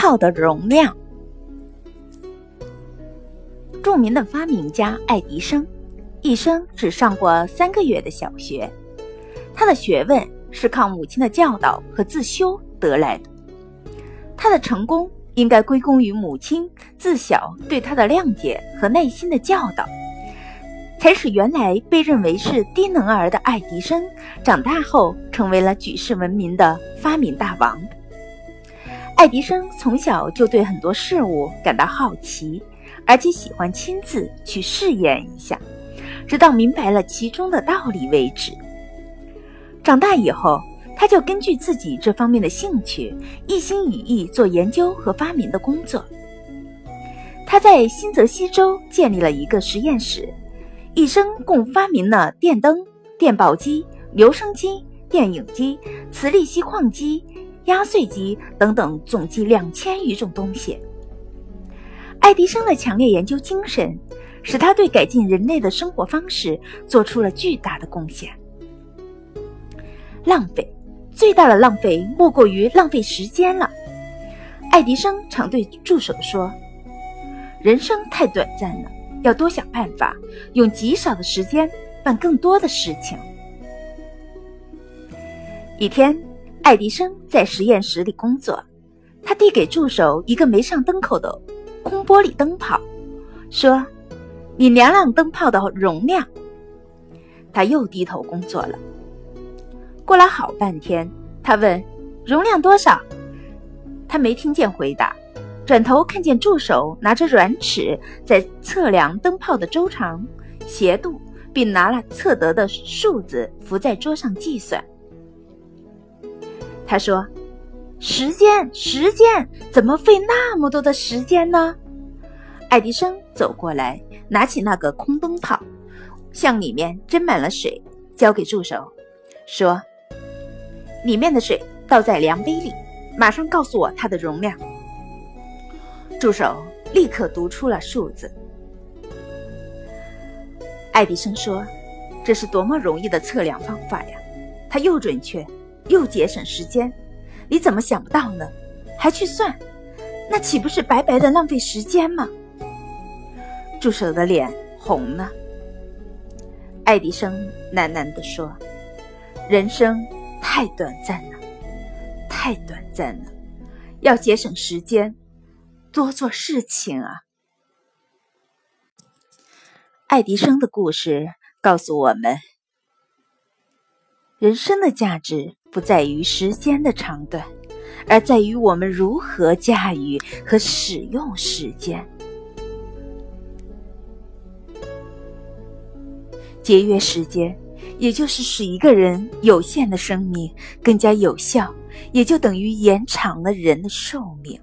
泡的容量。著名的发明家爱迪生，一生只上过三个月的小学，他的学问是靠母亲的教导和自修得来的。他的成功应该归功于母亲自小对他的谅解和耐心的教导，才使原来被认为是低能儿的爱迪生，长大后成为了举世闻名的发明大王。爱迪生从小就对很多事物感到好奇。而且喜欢亲自去试验一下，直到明白了其中的道理为止。长大以后，他就根据自己这方面的兴趣，一心一意做研究和发明的工作。他在新泽西州建立了一个实验室，一生共发明了电灯、电报机、留声机、电影机、磁力吸矿机、压碎机等等，总计两千余种东西。爱迪生的强烈研究精神，使他对改进人类的生活方式做出了巨大的贡献。浪费，最大的浪费莫过于浪费时间了。爱迪生常对助手说：“人生太短暂了，要多想办法，用极少的时间办更多的事情。”一天，爱迪生在实验室里工作，他递给助手一个没上灯口的。空玻璃灯泡，说：“你量量灯泡的容量。”他又低头工作了。过了好半天，他问：“容量多少？”他没听见回答，转头看见助手拿着软尺在测量灯泡的周长、斜度，并拿了测得的数字伏在桌上计算。他说。时间，时间，怎么费那么多的时间呢？爱迪生走过来，拿起那个空灯泡，向里面斟满了水，交给助手，说：“里面的水倒在量杯里，马上告诉我它的容量。”助手立刻读出了数字。爱迪生说：“这是多么容易的测量方法呀！它又准确，又节省时间。”你怎么想不到呢？还去算，那岂不是白白的浪费时间吗？助手的脸红了。爱迪生喃喃地说：“人生太短暂了，太短暂了，要节省时间，多做事情啊。”爱迪生的故事告诉我们，人生的价值。不在于时间的长短，而在于我们如何驾驭和使用时间。节约时间，也就是使一个人有限的生命更加有效，也就等于延长了人的寿命。